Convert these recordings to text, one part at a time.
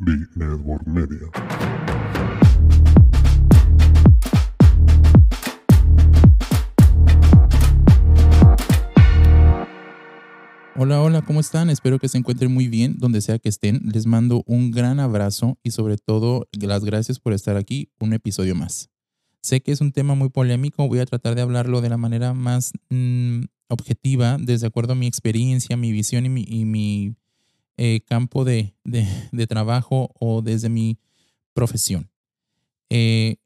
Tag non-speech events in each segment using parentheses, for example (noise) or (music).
B-Network Media. Hola, hola, ¿cómo están? Espero que se encuentren muy bien donde sea que estén. Les mando un gran abrazo y sobre todo las gracias por estar aquí un episodio más. Sé que es un tema muy polémico, voy a tratar de hablarlo de la manera más mm, objetiva, desde acuerdo a mi experiencia, mi visión y mi, eh, campo de, trabajo o desde mi profesión. Eh,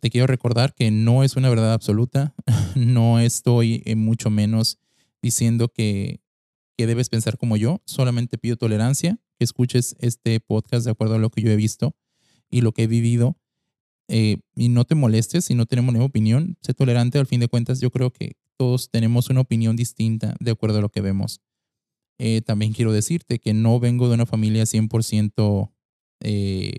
te quiero recordar que no es una verdad absoluta, (laughs) no estoy eh, mucho menos diciendo que que debes pensar como yo. Solamente pido tolerancia, que escuches este podcast de acuerdo a lo que yo he visto y lo que he vivido. Y no te molestes si no tenemos una opinión. Sé tolerante, al fin de cuentas, yo creo que todos tenemos una opinión distinta de acuerdo a lo que vemos. Eh, también quiero decirte que no vengo de una familia 100% eh,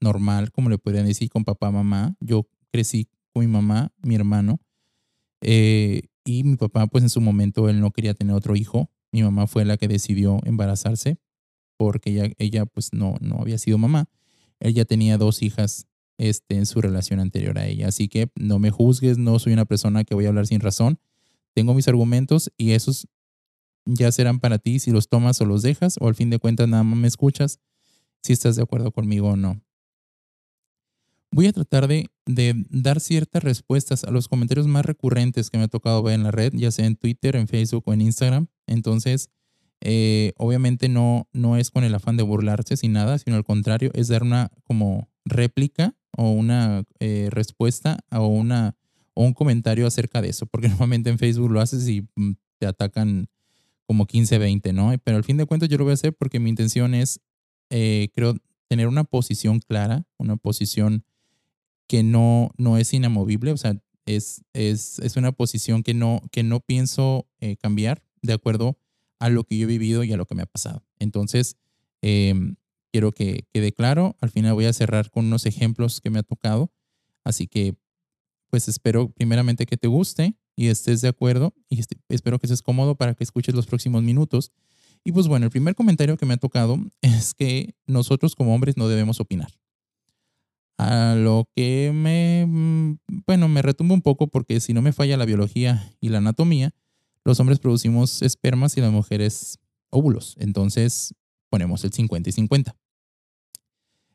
normal, como le podrían decir, con papá, mamá. Yo crecí con mi mamá, mi hermano, y mi papá, pues en su momento, él no quería tener otro hijo. Mi mamá fue la que decidió embarazarse porque ella, ella pues no, no había sido mamá. Él ya tenía dos hijas este, en su relación anterior a ella. Así que no me juzgues, no soy una persona que voy a hablar sin razón. Tengo mis argumentos y esos ya serán para ti si los tomas o los dejas o al fin de cuentas nada más me escuchas si estás de acuerdo conmigo o no voy a tratar de, dar ciertas respuestas a los comentarios más recurrentes que me ha tocado ver en la red, ya sea en Twitter, en Facebook o en Instagram. Entonces, eh, obviamente no, no es con el afán de burlarse sin nada, sino al contrario, es dar una como réplica o una eh, respuesta o, una, o un comentario acerca de eso, porque (laughs) normalmente en Facebook lo haces y mm, te atacan como 15, 20, ¿no? Pero al fin de cuentas yo lo voy a hacer porque mi intención es, eh, creo, tener una posición clara, una posición que no, no es inamovible, o sea, es, es, es una posición que no, que no pienso eh, cambiar de acuerdo a lo que yo he vivido y a lo que me ha pasado. Entonces, em, quiero que quede claro. Al final voy a cerrar con unos ejemplos que me ha tocado. Así que, pues espero primeramente que te guste y estés de acuerdo y este, espero que estés cómodo para que escuches los próximos minutos. Y pues bueno, el primer comentario que me ha tocado (laughs) es que nosotros como hombres no debemos opinar. A lo que me, mm, bueno, me retumba un poco porque si no me falla la biología y la anatomía, los hombres producimos espermas y las mujeres óvulos. Entonces ponemos el 50 y 50.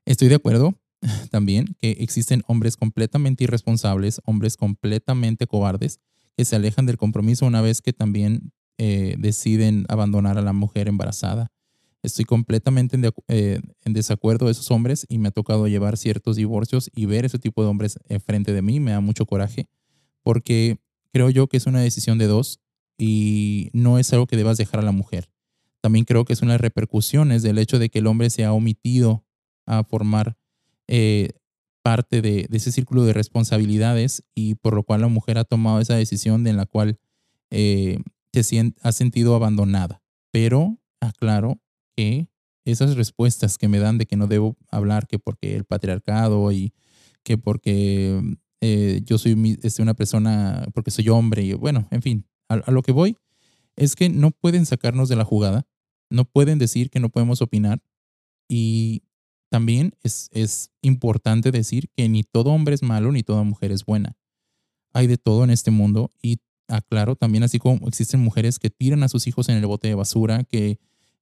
Estoy de acuerdo (laughs) también que existen hombres completamente irresponsables, hombres completamente cobardes, que se alejan del compromiso una vez que también eh, deciden abandonar a la mujer embarazada Estoy completamente eh, en, desacuerdo de esos hombres y me ha tocado llevar ciertos divorcios y ver ese tipo de hombres frente de mí me da mucho coraje porque creo yo que es una decisión de dos y no es algo que debas dejar a la mujer. También creo que es una repercusiones del hecho de que el hombre se ha omitido a formar eh, parte de, ese círculo de responsabilidades y por lo cual la mujer ha tomado esa decisión en la cual eh, ha sentido abandonada. Pero, aclaro, esas respuestas que me dan de que no debo hablar, que porque el patriarcado y que porque eh, yo soy este, una persona, porque soy hombre, y bueno, en fin, a, lo que voy es que no pueden sacarnos de la jugada, no pueden decir que no podemos opinar y también es, es importante decir que ni todo hombre es malo ni toda mujer es buena. Hay de todo en este mundo y aclaro también así como existen mujeres que tiran a sus hijos en el bote de basura, que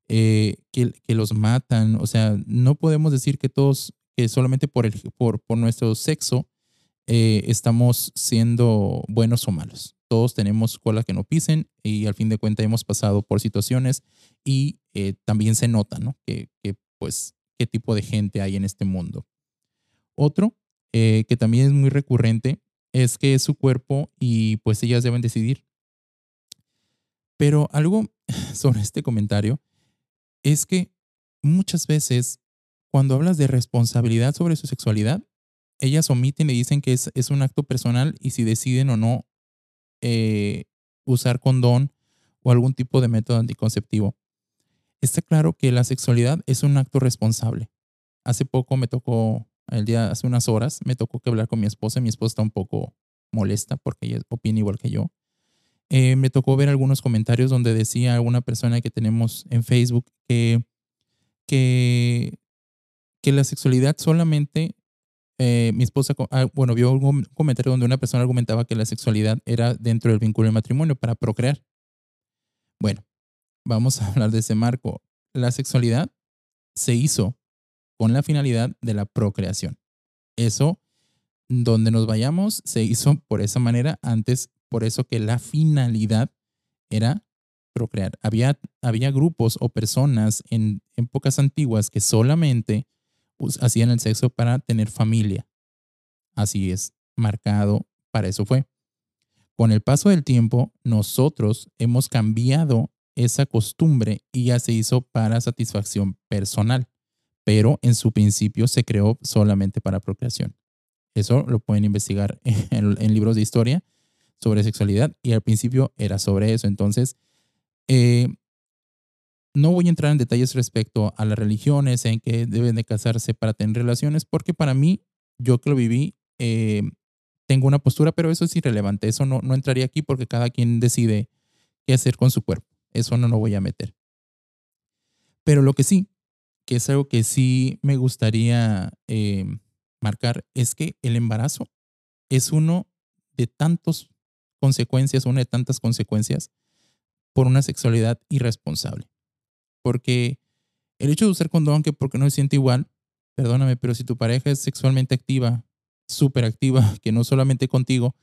eh, que, que, los matan. O sea, no podemos decir que todos, que solamente por, el, por, por nuestro sexo eh, estamos siendo buenos o malos. Todos tenemos cola que no pisen y al fin de cuentas hemos pasado por situaciones y eh, también se nota, ¿no? Que, que, pues, qué tipo de gente hay en este mundo. Otro que también es muy recurrente es que es su cuerpo y pues ellas deben decidir. Pero algo (laughs) sobre este comentario es que muchas veces cuando hablas de responsabilidad sobre su sexualidad, ellas omiten y dicen que es, es un acto personal y si deciden o no eh, usar condón o algún tipo de método anticonceptivo. Está claro que la sexualidad es un acto responsable. Hace poco me tocó, el día, hace unas horas, me tocó que hablar con mi esposa. Mi esposa está un poco molesta porque ella opina igual que yo. Eh, me tocó ver algunos comentarios donde decía alguna persona que tenemos en Facebook que, que, que la sexualidad solamente, eh, mi esposa, ah, bueno, vio un comentario donde una persona argumentaba que la sexualidad era dentro del vínculo del matrimonio para procrear. Bueno, vamos a hablar de ese marco. La sexualidad se hizo con la finalidad de la procreación. Eso, donde nos vayamos, se hizo por esa manera antes, por eso que la finalidad era procrear. Había, había grupos o personas en épocas antiguas que solamente hacían el sexo para tener familia. Así es, marcado, para eso fue. Con el paso del tiempo, nosotros hemos cambiado esa costumbre y ya se hizo para satisfacción personal, pero en su principio se creó solamente para procreación. Eso lo pueden investigar (laughs) en, libros de historia sobre sexualidad y al principio era sobre eso. Entonces, eh, no voy a entrar en detalles respecto a las religiones, en que deben de casarse para tener relaciones, porque para mí, yo que lo viví, eh, tengo una postura, pero eso es irrelevante. Eso no, no entraría aquí porque cada quien decide qué hacer con su cuerpo. Eso no lo voy a meter. Pero lo que sí, que es algo que sí me gustaría eh, marcar, es que el embarazo es uno de tantas consecuencias, una de tantas consecuencias por una sexualidad irresponsable. Porque el hecho de usar condón, que porque no se siente igual, perdóname, pero si tu pareja es sexualmente activa, súper activa, (laughs) que no solamente contigo,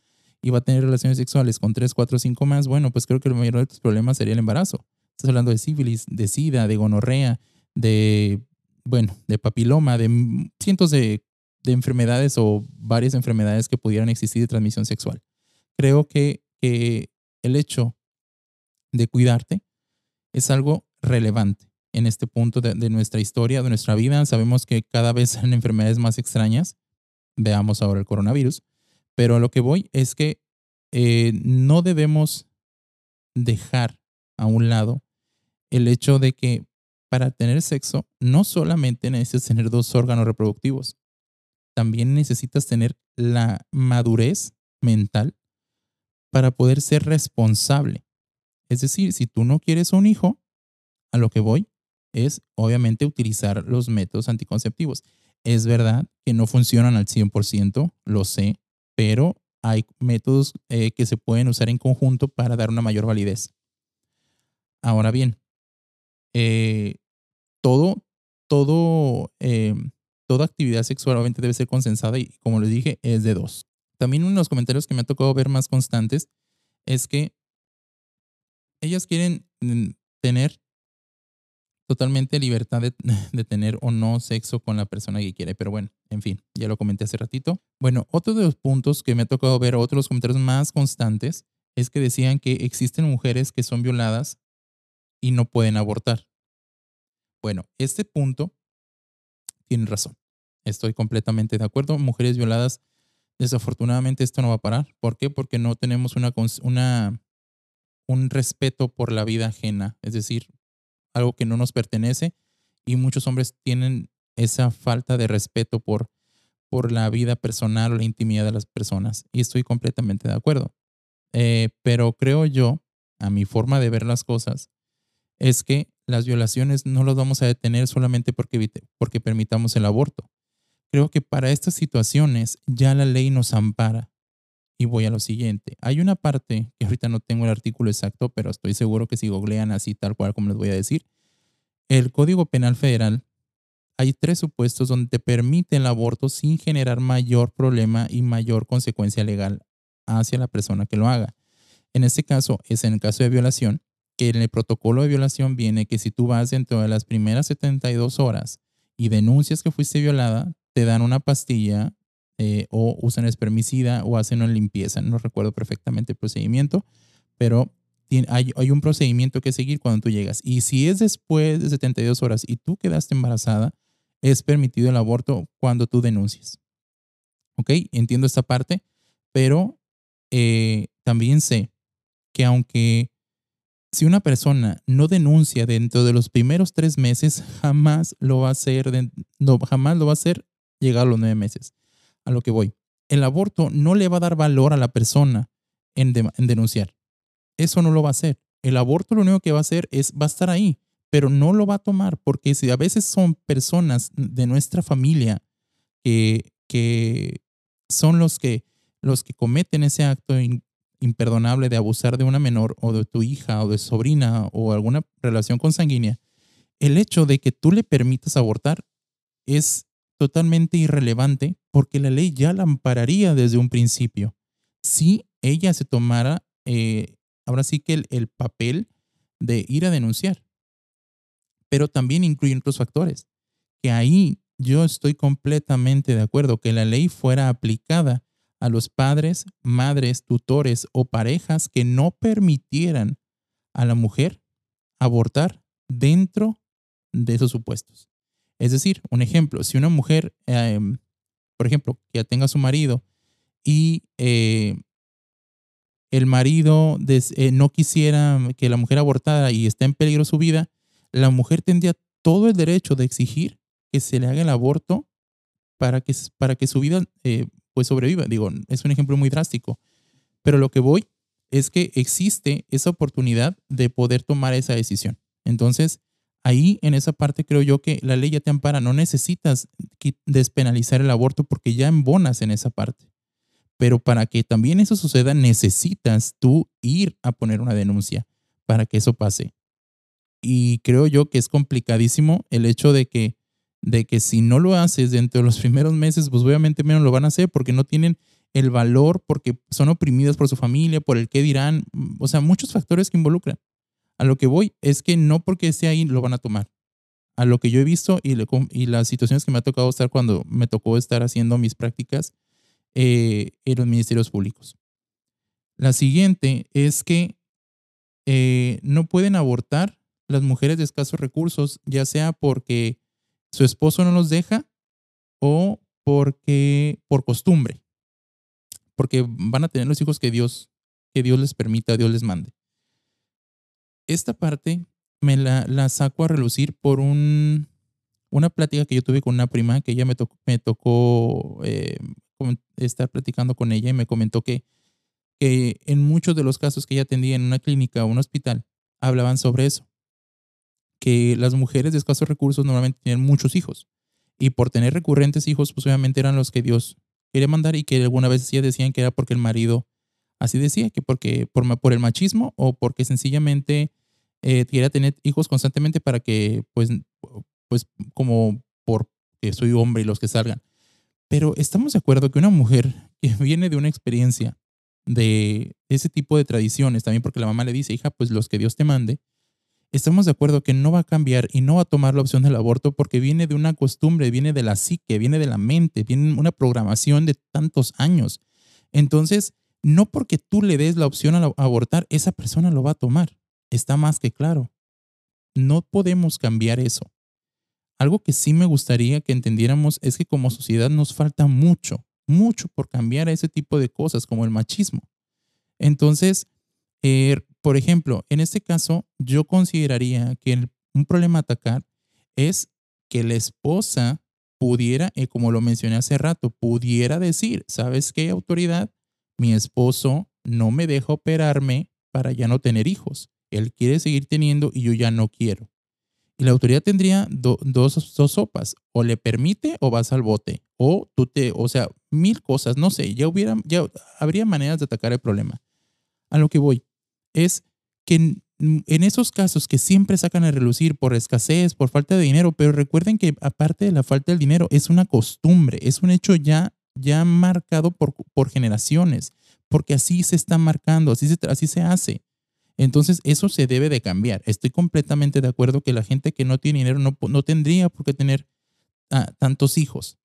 y va a tener relaciones sexuales con tres, cuatro, cinco más, bueno, pues creo que el mayor de tus problemas sería el embarazo. Estás hablando de sífilis, de sida, de gonorrea, de, bueno, de papiloma, de cientos de, de enfermedades o varias enfermedades que pudieran existir de transmisión sexual. Creo que, que el hecho de cuidarte es algo relevante en este punto de, de, nuestra historia, de nuestra vida. Sabemos que cada vez (laughs) hay enfermedades más extrañas. Veamos ahora el coronavirus. Pero a lo que voy es que eh, no debemos dejar a un lado el hecho de que para tener sexo no solamente necesitas tener dos órganos reproductivos, también necesitas tener la madurez mental para poder ser responsable. Es decir, si tú no quieres un hijo, a lo que voy es obviamente utilizar los métodos anticonceptivos. Es verdad que no funcionan al 100%, lo sé, pero hay métodos eh, que se pueden usar en conjunto para dar una mayor validez. Ahora bien, eh, todo, todo, eh, toda actividad sexual obviamente debe ser consensada y como les dije, es de dos. También uno de los comentarios que me ha tocado ver más constantes es que ellas quieren mm, tener totalmente libertad (laughs) de, tener o no sexo con la persona que quiere. Pero bueno, en fin, ya lo comenté hace ratito. Bueno, otro de los puntos que me ha tocado ver, otros comentarios más constantes, es que decían que existen mujeres que son violadas y no pueden abortar. Bueno, este punto tiene razón. Estoy completamente de acuerdo. Mujeres violadas, desafortunadamente esto no va a parar. ¿Por qué? Porque no tenemos una, una, un respeto por la vida ajena. Es decir, algo que no nos pertenece y muchos hombres tienen esa falta de respeto por, por la vida personal o la intimidad de las personas y estoy completamente de acuerdo. Eh, pero creo yo, a mi forma de ver las cosas, es que las violaciones no las vamos a detener solamente porque, porque permitamos el aborto. Creo que para estas situaciones ya la ley nos ampara. Y voy a lo siguiente. Hay una parte, que ahorita no tengo el artículo exacto, pero estoy seguro que si googlean así tal cual como les voy a decir, el Código Penal Federal hay tres supuestos donde te permite el aborto sin generar mayor problema y mayor consecuencia legal hacia la persona que lo haga. En este caso es en el caso de violación, que en el protocolo de violación viene que si tú vas dentro de las primeras 72 horas y denuncias que fuiste violada, te dan una pastilla eh, o usan espermicida o hacen una limpieza. No recuerdo perfectamente el procedimiento, pero hay, un procedimiento que seguir cuando tú llegas. Y si es después de 72 horas y tú quedaste embarazada, es permitido el aborto cuando tú denuncias. ¿Ok? Entiendo esta parte, pero eh, también sé que aunque si una persona no denuncia dentro de los primeros tres meses, jamás lo va a hacer, jamás lo va a hacer llegar a los nueve meses a lo que voy. El aborto no le va a dar valor a la persona en, denunciar. Eso no lo va a hacer. El aborto lo único que va a hacer es, va a estar ahí, pero no lo va a tomar porque si a veces son personas de nuestra familia que, son los que, los que cometen ese acto imperdonable de abusar de una menor o de tu hija o de sobrina o alguna relación consanguínea, el hecho de que tú le permitas abortar es totalmente irrelevante porque la ley ya la ampararía desde un principio. Si ella se tomara, eh, ahora sí que el, papel de ir a denunciar. Pero también incluye otros factores, que ahí yo estoy completamente de acuerdo que la ley fuera aplicada a los padres, madres, tutores o parejas que no permitieran a la mujer abortar dentro de esos supuestos. Es decir, un ejemplo, si una mujer, em, por ejemplo, que ya tenga su marido y eh, el marido eh, no quisiera que la mujer abortara y está en peligro su vida, la mujer tendría todo el derecho de exigir que se le haga el aborto para que, para que su vida eh, pues sobreviva. Digo, es un ejemplo muy drástico, pero lo que voy es que existe esa oportunidad de poder tomar esa decisión. Entonces, ahí en esa parte creo yo que la ley ya te ampara, no necesitas despenalizar el aborto porque ya embonas en esa parte. Pero para que también eso suceda, necesitas tú ir a poner una denuncia para que eso pase. Y creo yo que es complicadísimo el hecho de que, de que si no lo haces dentro de los (laughs) primeros meses, pues obviamente menos lo van a hacer porque no tienen el valor, porque son oprimidas por su familia, por el qué dirán, o sea, muchos factores que involucran. A lo que voy es que no porque esté ahí lo van a tomar. A lo que yo he visto y, las situaciones que me ha tocado estar cuando me tocó estar haciendo mis prácticas eh, en los ministerios públicos. La siguiente es que eh, no pueden abortar las mujeres de escasos recursos, ya sea porque su esposo no los deja o porque por costumbre, porque van a tener los hijos que Dios, que Dios les permita, Dios les mande esta parte me la, saco a relucir por un, una plática que yo tuve con una prima que ella me, tocó, me tocó eh, estar platicando con ella y me comentó que, en muchos de los casos que ella atendía en una clínica o un hospital hablaban sobre eso, que las mujeres de escasos recursos normalmente tienen muchos hijos y por tener recurrentes hijos, pues obviamente eran los que Dios quería mandar y que alguna vez sí decían que era porque el marido Así decía, que porque por, el machismo o porque sencillamente eh, tener hijos constantemente para que, pues, pues como porque soy hombre y los que salgan. Pero estamos de acuerdo que una mujer que (laughs) viene de una experiencia de ese tipo de tradiciones, también porque la mamá le dice, hija, pues los que Dios te mande, estamos de acuerdo que no va a cambiar y no va a tomar la opción del aborto porque viene de una costumbre, viene de la psique, viene de la mente, viene una programación de tantos años. Entonces, no porque tú le des la opción a abortar, esa persona lo va a tomar. Está más que claro. No podemos cambiar eso. Algo que sí me gustaría que entendiéramos es que como sociedad nos falta mucho, mucho por cambiar ese tipo de cosas como el machismo. Entonces, eh, por ejemplo, en este caso, yo consideraría que un problema a atacar es que la esposa pudiera, eh, como lo mencioné hace rato, pudiera decir, ¿sabes qué autoridad? Mi esposo no me deja operarme para ya no tener hijos. Él quiere seguir teniendo y yo ya no quiero. Y la autoridad tendría dos, dos sopas. O le permite o vas al bote. O tú te, o sea, mil cosas, no sé, ya hubiera, ya habría maneras de atacar el problema. A lo que voy es que en, en esos casos que siempre sacan a relucir por escasez, por falta de dinero, pero recuerden que aparte de la falta del dinero, es una costumbre, es un hecho ya ya marcado por, por generaciones, porque así se está marcando, así se, así se hace. Entonces, eso se debe de cambiar. Estoy completamente de acuerdo que la gente que no tiene dinero no, no tendría por qué tener tantos hijos.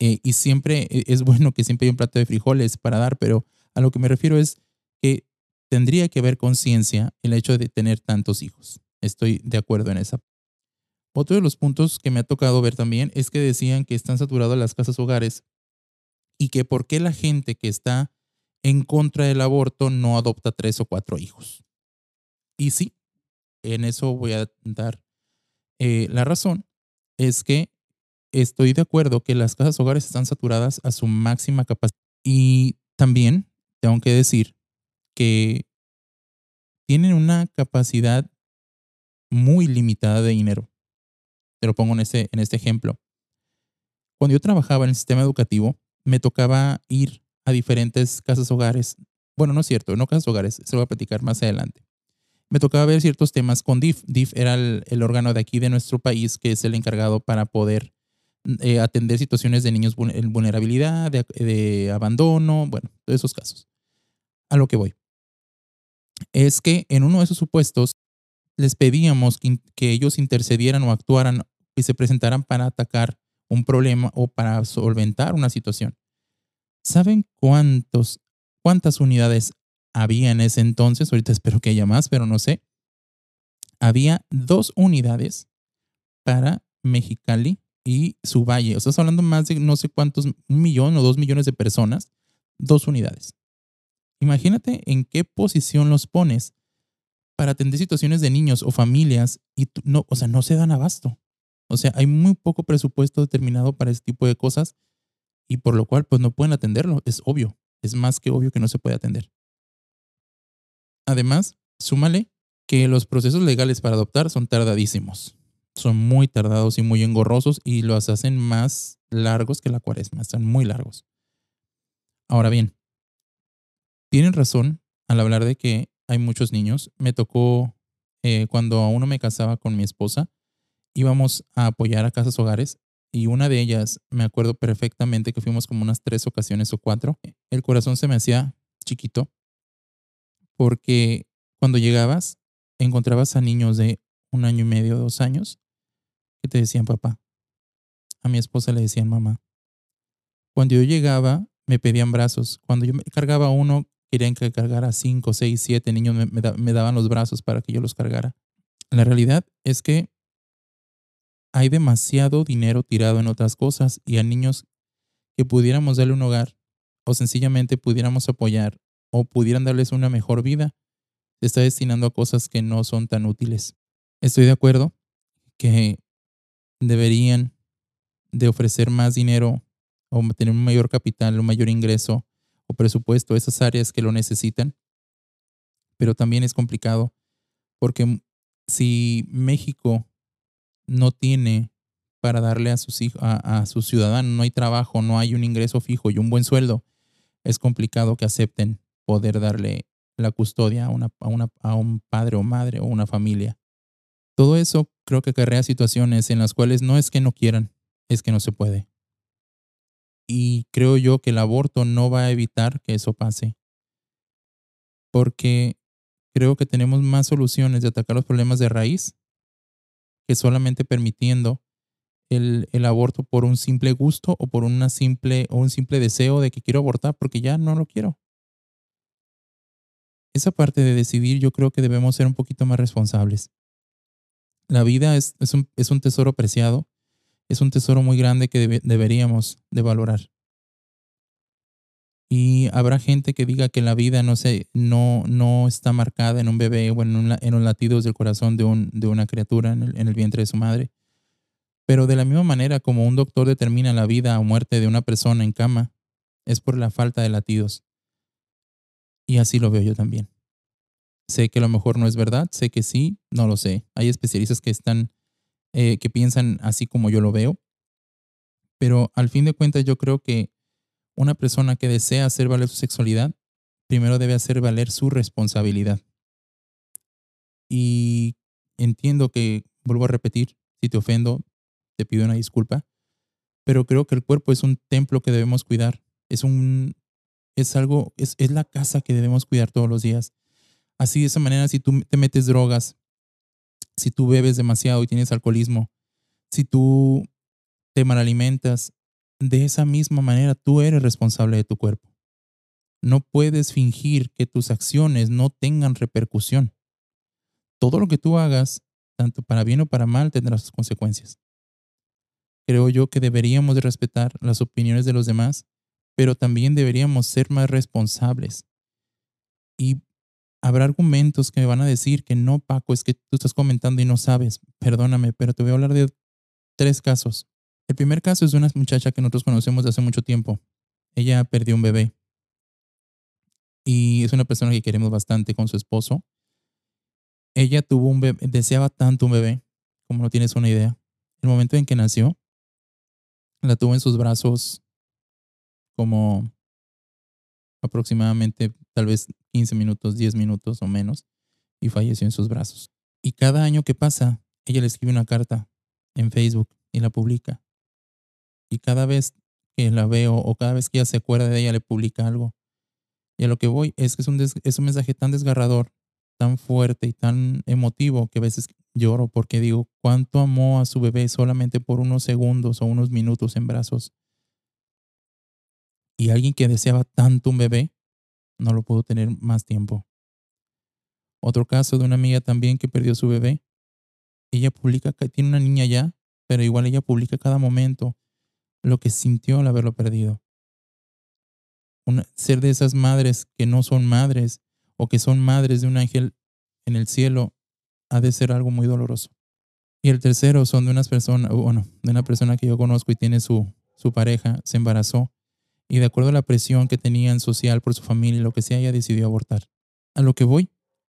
Eh, y siempre e, es bueno que siempre hay un plato de frijoles para dar, pero a lo que me refiero es que tendría que haber conciencia el hecho de tener tantos hijos. Estoy de acuerdo en esa otro de los puntos que me ha tocado ver también es que decían que están saturadas las casas hogares y que por qué la gente que está en contra del aborto no adopta tres o cuatro hijos. Y sí, en eso voy a dar eh, la razón. Es que estoy de acuerdo que las casas hogares están saturadas a su máxima capacidad. Y también tengo que decir que tienen una capacidad muy limitada de dinero. Te lo pongo en este, en este ejemplo. Cuando yo trabajaba en el sistema educativo, me tocaba ir a diferentes casas hogares. Bueno, no es cierto, no casas hogares, se lo voy a platicar más adelante. Me tocaba ver ciertos temas con DIF. DIF era el, órgano de aquí de nuestro país que es el encargado para poder eh, atender situaciones de niños en vulnerabilidad, de, abandono, bueno, todos esos casos. A lo que voy. Es que en uno de esos supuestos les pedíamos que ellos intercedieran o actuaran y se presentaran para atacar un problema o para solventar una situación. ¿Saben cuántos, cuántas unidades había en ese entonces? Ahorita espero que haya más, pero no sé. Había dos unidades para Mexicali y su valle. O sea, estás hablando más de no sé cuántos, un millón o dos millones de personas, dos unidades. Imagínate en qué posición los pones para atender situaciones de niños o familias y no, o sea, no se dan abasto. O sea, hay muy poco presupuesto determinado para ese tipo de cosas y por lo cual pues no pueden atenderlo. Es obvio, es más que obvio que no se puede atender. Además, súmale que los procesos legales para adoptar son tardadísimos. Son muy tardados y muy engorrosos y los hacen más largos que la cuaresma. Están muy largos. Ahora bien, tienen razón al hablar de que hay muchos niños. Me tocó eh, cuando aún no me casaba con mi esposa, íbamos a apoyar a casas hogares y una de ellas me acuerdo perfectamente que fuimos como unas tres ocasiones o cuatro. El corazón se me hacía chiquito porque cuando llegabas encontrabas a niños de un año y medio, dos años, que te decían papá. A mi esposa le decían mamá. Cuando yo llegaba, me pedían brazos. Cuando yo me cargaba uno, querían que cargara cinco, seis, siete niños, me, me daban los brazos para que yo los cargara. La realidad es que hay demasiado dinero tirado en otras cosas y a niños que pudiéramos darle un hogar o sencillamente pudiéramos apoyar o pudieran darles una mejor vida, se está destinando a cosas que no son tan útiles. Estoy de acuerdo que deberían de ofrecer más dinero o tener un mayor capital, un mayor ingreso o presupuesto a esas áreas que lo necesitan, pero también es complicado porque si México no tiene para darle a sus, hijos, a, sus ciudadanos, no hay trabajo, no hay un ingreso fijo y un buen sueldo, es complicado que acepten poder darle la custodia a, una, a, un padre o madre o una familia. Todo eso creo que crea situaciones en las cuales no es que no quieran, es que no se puede. Y creo yo que el aborto no va a evitar que eso pase. Porque creo que tenemos más soluciones de atacar los problemas de raíz que solamente permitiendo el, el, aborto por un simple gusto o por una simple, o un simple deseo de que quiero abortar porque ya no lo quiero. Esa parte de decidir yo creo que debemos ser un poquito más responsables. La vida es, es, un, es un, tesoro preciado, es un tesoro muy grande que deberíamos de valorar. Y habrá gente que diga que la vida no, se, no, no está marcada en un bebé o en, en los latidos del corazón de, un, de una criatura en el, en el vientre de su madre. Pero de la misma manera como un doctor determina la vida o muerte de una persona en cama, es por la falta de latidos. Y así lo veo yo también. Sé que a lo mejor no es verdad, sé que sí, no lo sé. Hay especialistas que están, eh, que piensan así como yo lo veo. Pero al fin de cuentas yo creo que una persona que desea hacer valer su sexualidad, primero debe hacer valer su responsabilidad. Y entiendo que, vuelvo a repetir, si te ofendo, te pido una disculpa, pero creo que el cuerpo es un templo que debemos cuidar. Es un, es algo, es, es la casa que debemos cuidar todos los días. Así de esa manera, si tú te metes drogas, si tú bebes demasiado y tienes alcoholismo, si tú te malalimentas, de esa misma manera tú eres responsable de tu cuerpo. No puedes fingir que tus acciones no tengan repercusión. Todo lo que tú hagas, tanto para bien o para mal, tendrá sus consecuencias. Creo yo que deberíamos de respetar las opiniones de los demás, pero también deberíamos ser más responsables. Y habrá argumentos que me van a decir que no, Paco, es que tú estás comentando y no sabes. Perdóname, pero te voy a hablar de tres casos. El primer caso es de una muchacha que nosotros conocemos de hace mucho tiempo. Ella perdió un bebé y es una persona que queremos bastante con su esposo. ella tuvo un bebé, deseaba tanto un bebé, como no tienes una idea. El momento en que nació, la tuvo en sus brazos como aproximadamente tal vez 15 minutos, 10 minutos o menos, y falleció en sus brazos. Y cada año que pasa, ella le escribe una carta en Facebook y la publica. Y cada vez que la veo o cada vez que ella se acuerda de ella, le publica algo. Y a lo que voy es que es un, es mensaje tan desgarrador, tan fuerte y tan emotivo que a veces lloro porque digo, ¿cuánto amó a su bebé solamente por unos segundos o unos minutos en brazos? Y alguien que deseaba tanto un bebé, no lo pudo tener más tiempo. Otro caso de una amiga también que perdió su bebé. Ella publica que tiene una niña ya, pero igual ella publica cada momento lo que sintió al haberlo perdido. ser de esas madres que no son madres o que son madres de un ángel en el cielo ha de ser algo muy doloroso. Y el tercero son de unas personas, bueno, de una persona que yo conozco y tiene su, su pareja, se embarazó y de acuerdo a la presión que tenían social por su familia y lo que sea, ella decidió abortar. A lo que voy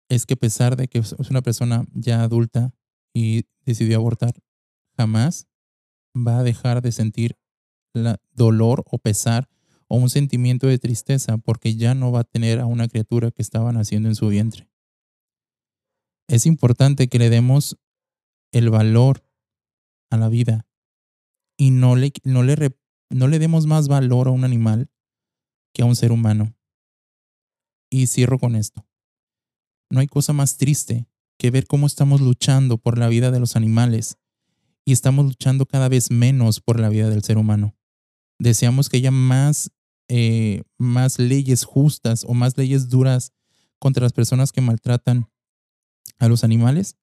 es que a pesar de que es una persona ya adulta y decidió abortar, jamás va a dejar de sentir la dolor o pesar o un sentimiento de tristeza porque ya no va a tener a una criatura que estaba naciendo en su vientre. Es importante que le demos el valor a la vida y no le, no le no le demos más valor a un animal que a un ser humano. Y cierro con esto. No hay cosa más triste que ver cómo estamos luchando por la vida de los animales y estamos luchando cada vez menos por la vida del ser humano. Deseamos que haya más, eh, más leyes justas o más leyes duras contra las personas que maltratan a los animales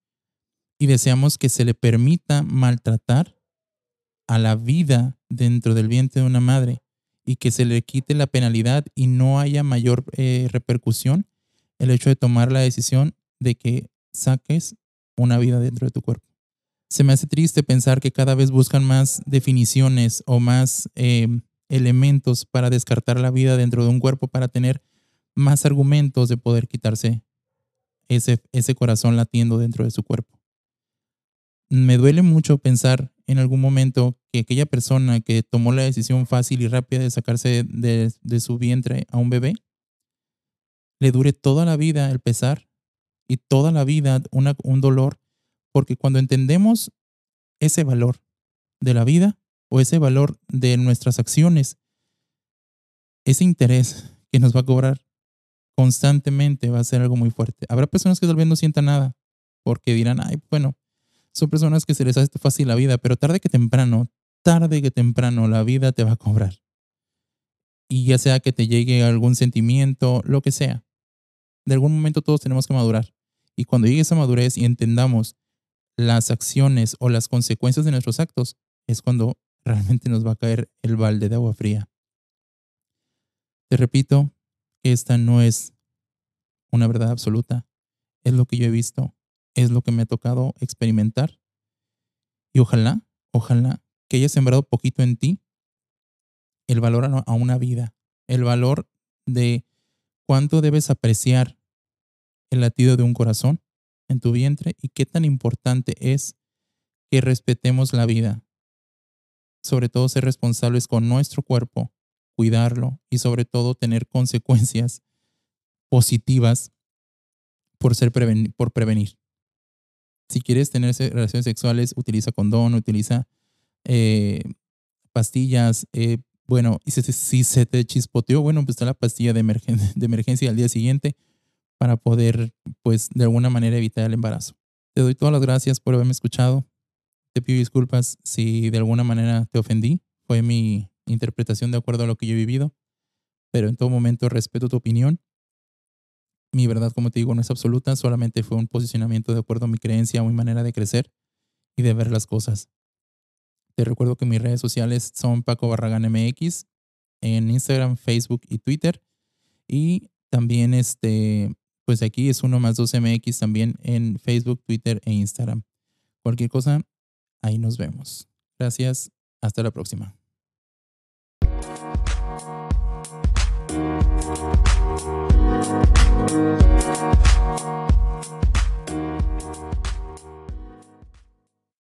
y deseamos que se le permita maltratar a la vida dentro del vientre de una madre y que se le quite la penalidad y no haya mayor eh, repercusión el hecho de tomar la decisión de que saques una vida dentro de tu cuerpo. Se me hace triste pensar que cada vez buscan más definiciones o más em, elementos para descartar la vida dentro de un cuerpo para tener más argumentos de poder quitarse ese, ese corazón latiendo dentro de su cuerpo me duele mucho pensar en algún momento que aquella persona que tomó la decisión fácil y rápida de sacarse de, su vientre a un bebé, le dure toda la vida el pesar y toda la vida un dolor, porque cuando entendemos ese valor de la vida o ese valor de nuestras acciones, ese interés que nos va a cobrar constantemente va a ser algo muy fuerte. Habrá personas que tal vez no sientan nada, porque dirán, ay, bueno, son personas que se les hace fácil la vida, pero tarde que temprano, tarde que temprano la vida te va a cobrar. Y ya sea que te llegue algún sentimiento, lo que sea. De algún momento todos tenemos que madurar. Y cuando llegue esa madurez y entendamos las acciones o las consecuencias de nuestros actos, es cuando realmente nos va a caer el balde de agua fría. Te repito esta no es una verdad absoluta. Es lo que yo he visto es lo que me ha tocado experimentar. Y ojalá, ojalá que haya sembrado poquito en ti el valor a una vida, el valor de cuánto debes apreciar el latido de un corazón en tu vientre y qué tan importante es que respetemos la vida. Sobre todo ser responsables con nuestro cuerpo, cuidarlo y sobre todo tener consecuencias positivas por, ser por prevenir. Si quieres tener relaciones sexuales, utiliza condón, utiliza eh, pastillas. Eh, bueno, y si, se te chispoteó, bueno, pues está la pastilla de, de emergencia al día siguiente para poder, pues, de alguna manera evitar el embarazo. Te doy todas las gracias por haberme escuchado. Te pido disculpas si de alguna manera te ofendí. Fue mi interpretación de acuerdo a lo que yo he vivido. Pero en todo momento respeto tu opinión mi verdad, como te digo, no es absoluta, solamente fue un posicionamiento de acuerdo a mi creencia o mi manera de crecer y de ver las cosas. Te recuerdo que mis redes sociales son Paco Barragán MX en Instagram, Facebook y Twitter. Y también este, pues aquí es uno más 2 MX también en Facebook, Twitter e Instagram. Cualquier cosa, ahí nos vemos. Gracias, hasta la próxima. Thank you.